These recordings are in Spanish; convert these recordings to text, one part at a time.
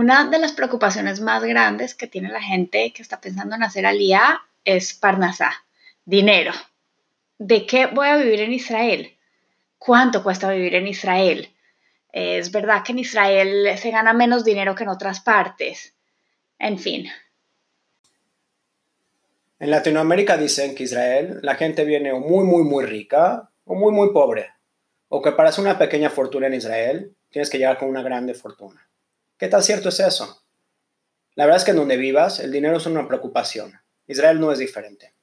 Una de las preocupaciones más grandes que tiene la gente que está pensando en hacer alía es Parnasá, dinero. ¿De qué voy a vivir en Israel? ¿Cuánto cuesta vivir en Israel? Es verdad que en Israel se gana menos dinero que en otras partes. En fin. En Latinoamérica dicen que Israel la gente viene muy, muy, muy rica o muy, muy pobre. O que para hacer una pequeña fortuna en Israel tienes que llegar con una grande fortuna. ¿Qué tan cierto es eso? La verdad es que en donde vivas, el dinero es una preocupación. Israel no es diferente.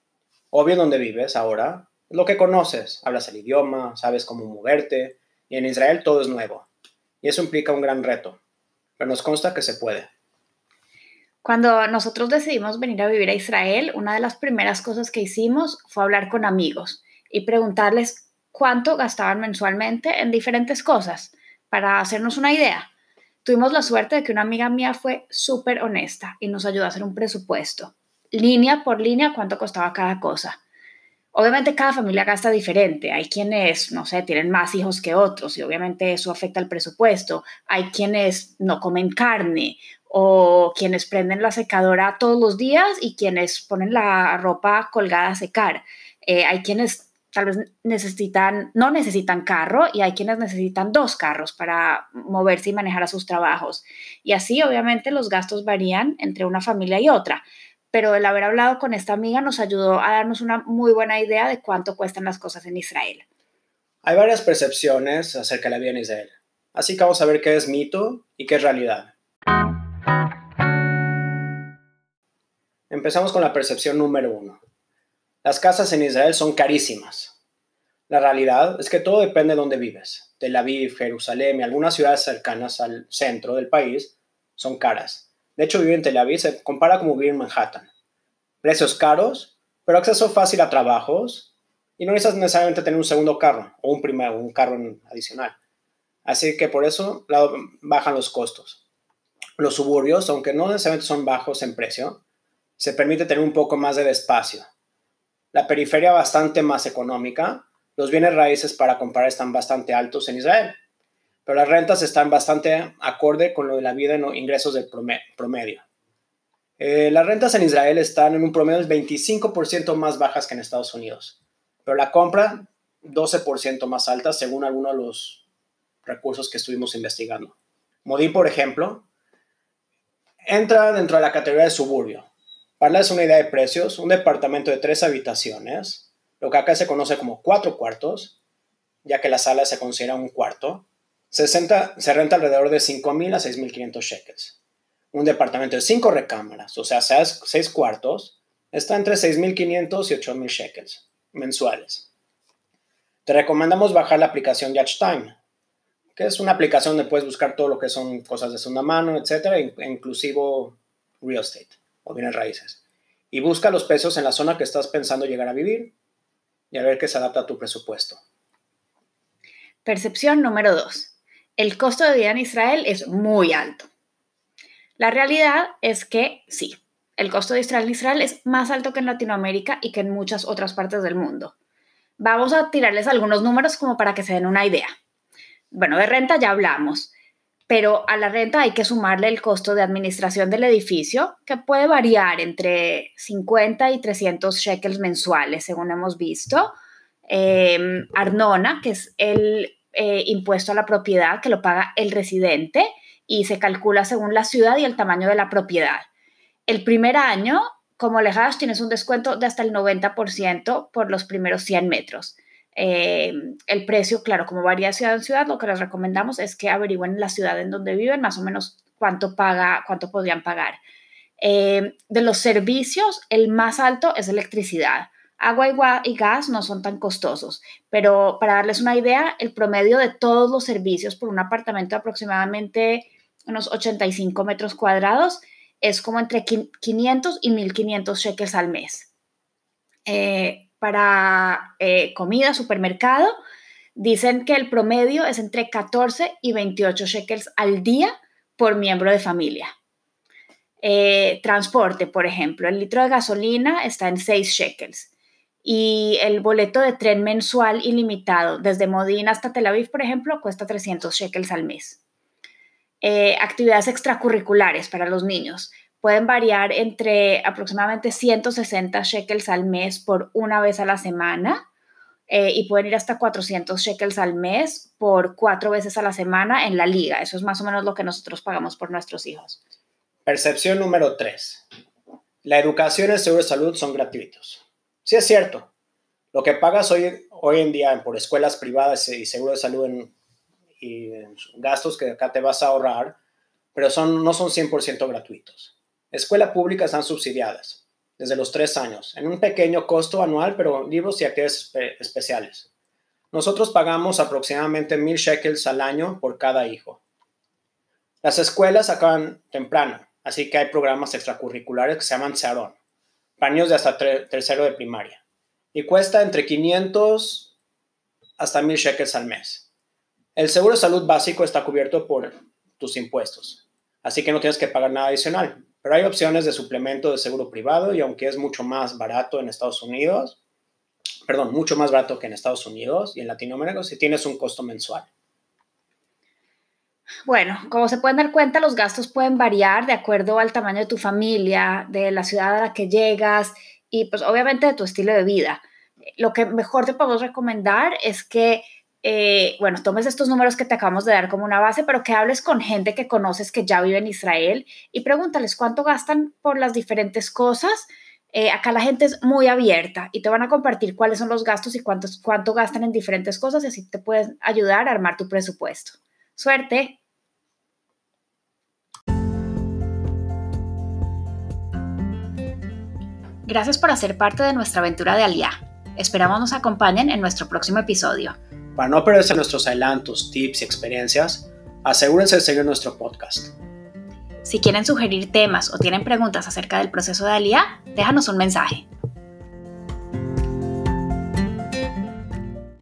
Obvio donde vives ahora, lo que conoces, hablas el idioma, sabes cómo moverte, y en Israel todo es nuevo. Y eso implica un gran reto, pero nos consta que se puede. Cuando nosotros decidimos venir a vivir a Israel, una de las primeras cosas que hicimos fue hablar con amigos y preguntarles cuánto gastaban mensualmente en diferentes cosas, para hacernos una idea. Tuvimos la suerte de que una amiga mía fue súper honesta y nos ayudó a hacer un presupuesto, línea por línea, cuánto costaba cada cosa. Obviamente cada familia gasta diferente. Hay quienes, no sé, tienen más hijos que otros y obviamente eso afecta el presupuesto. Hay quienes no comen carne o quienes prenden la secadora todos los días y quienes ponen la ropa colgada a secar. Eh, hay quienes tal vez necesitan, no necesitan carro y hay quienes necesitan dos carros para moverse y manejar a sus trabajos. Y así obviamente los gastos varían entre una familia y otra, pero el haber hablado con esta amiga nos ayudó a darnos una muy buena idea de cuánto cuestan las cosas en Israel. Hay varias percepciones acerca de la vida en Israel, así que vamos a ver qué es mito y qué es realidad. Empezamos con la percepción número uno. Las casas en Israel son carísimas. La realidad es que todo depende de dónde vives. Tel Aviv, Jerusalén y algunas ciudades cercanas al centro del país son caras. De hecho, vivir en Tel Aviv se compara como vivir en Manhattan. Precios caros, pero acceso fácil a trabajos y no necesitas necesariamente tener un segundo carro o un primero, un carro adicional. Así que por eso bajan los costos. Los suburbios, aunque no necesariamente son bajos en precio, se permite tener un poco más de espacio la periferia bastante más económica, los bienes raíces para comprar están bastante altos en Israel, pero las rentas están bastante acorde con lo de la vida en ingresos del promedio. Eh, las rentas en Israel están en un promedio del 25% más bajas que en Estados Unidos, pero la compra 12% más alta según algunos de los recursos que estuvimos investigando. Modín, por ejemplo, entra dentro de la categoría de suburbio, para darles una idea de precios, un departamento de tres habitaciones, lo que acá se conoce como cuatro cuartos, ya que la sala se considera un cuarto, se, renta alrededor de 5.000 a 6.500 shekels. Un departamento de cinco recámaras, o sea, seis cuartos, está entre 6.500 y 8.000 shekels mensuales. Te recomendamos bajar la aplicación Time, que es una aplicación donde puedes buscar todo lo que son cosas de segunda mano, etcétera, inclusivo real estate o bienes raíces. Y busca los precios en la zona que estás pensando llegar a vivir y a ver qué se adapta a tu presupuesto. Percepción número 2. El costo de vida en Israel es muy alto. La realidad es que sí, el costo de Israel en Israel es más alto que en Latinoamérica y que en muchas otras partes del mundo. Vamos a tirarles algunos números como para que se den una idea. Bueno, de renta ya hablamos pero a la renta hay que sumarle el costo de administración del edificio, que puede variar entre 50 y 300 shekels mensuales, según hemos visto. Em, Arnona, que es el eh, impuesto a la propiedad que lo paga el residente y se calcula según la ciudad y el tamaño de la propiedad. El primer año, como Lejash, tienes un descuento de hasta el 90% por los primeros 100 metros. Eh, el precio, claro, como varía ciudad en ciudad, lo que les recomendamos es que averigüen la ciudad en donde viven, más o menos cuánto paga, cuánto podrían pagar. Eh, de los servicios, el más alto es electricidad. Agua y gas no son tan costosos, pero para darles una idea, el promedio de todos los servicios por un apartamento de aproximadamente unos 85 metros cuadrados es como entre 500 y 1500 shekels al mes. Eh, para eh, comida, supermercado, dicen que el promedio es entre 14 y 28 shekels al día por miembro de familia. Eh, transporte, por ejemplo, el litro de gasolina está en 6 shekels y el boleto de tren mensual ilimitado desde Modina hasta Tel Aviv, por ejemplo, cuesta 300 shekels al mes. Eh, actividades extracurriculares para los niños pueden variar entre aproximadamente 160 shekels al mes por una vez a la semana eh, y pueden ir hasta 400 shekels al mes por cuatro veces a la semana en la liga. Eso es más o menos lo que nosotros pagamos por nuestros hijos. Percepción número 3. La educación y el seguro de salud son gratuitos. Sí es cierto. Lo que pagas hoy, hoy en día por escuelas privadas y seguro de salud y gastos que acá te vas a ahorrar, pero son, no son 100% gratuitos. Escuelas públicas están subsidiadas desde los tres años, en un pequeño costo anual, pero libros y actividades especiales. Nosotros pagamos aproximadamente mil shekels al año por cada hijo. Las escuelas acaban temprano, así que hay programas extracurriculares que se llaman Sarón para niños de hasta tercero de primaria. Y cuesta entre 500 hasta 1000 shekels al mes. El seguro de salud básico está cubierto por tus impuestos, así que no tienes que pagar nada adicional. Pero hay opciones de suplemento de seguro privado y aunque es mucho más barato en Estados Unidos, perdón, mucho más barato que en Estados Unidos y en Latinoamérica, si tienes un costo mensual. Bueno, como se pueden dar cuenta, los gastos pueden variar de acuerdo al tamaño de tu familia, de la ciudad a la que llegas y pues obviamente de tu estilo de vida. Lo que mejor te podemos recomendar es que, eh, bueno, tomes estos números que te acabamos de dar como una base, pero que hables con gente que conoces que ya vive en Israel y pregúntales cuánto gastan por las diferentes cosas. Eh, acá la gente es muy abierta y te van a compartir cuáles son los gastos y cuántos, cuánto gastan en diferentes cosas y así te pueden ayudar a armar tu presupuesto. Suerte. Gracias por hacer parte de nuestra aventura de Aliá. Esperamos nos acompañen en nuestro próximo episodio. Para no perderse nuestros adelantos, tips y experiencias, asegúrense de seguir nuestro podcast. Si quieren sugerir temas o tienen preguntas acerca del proceso de Aliá, déjanos un mensaje.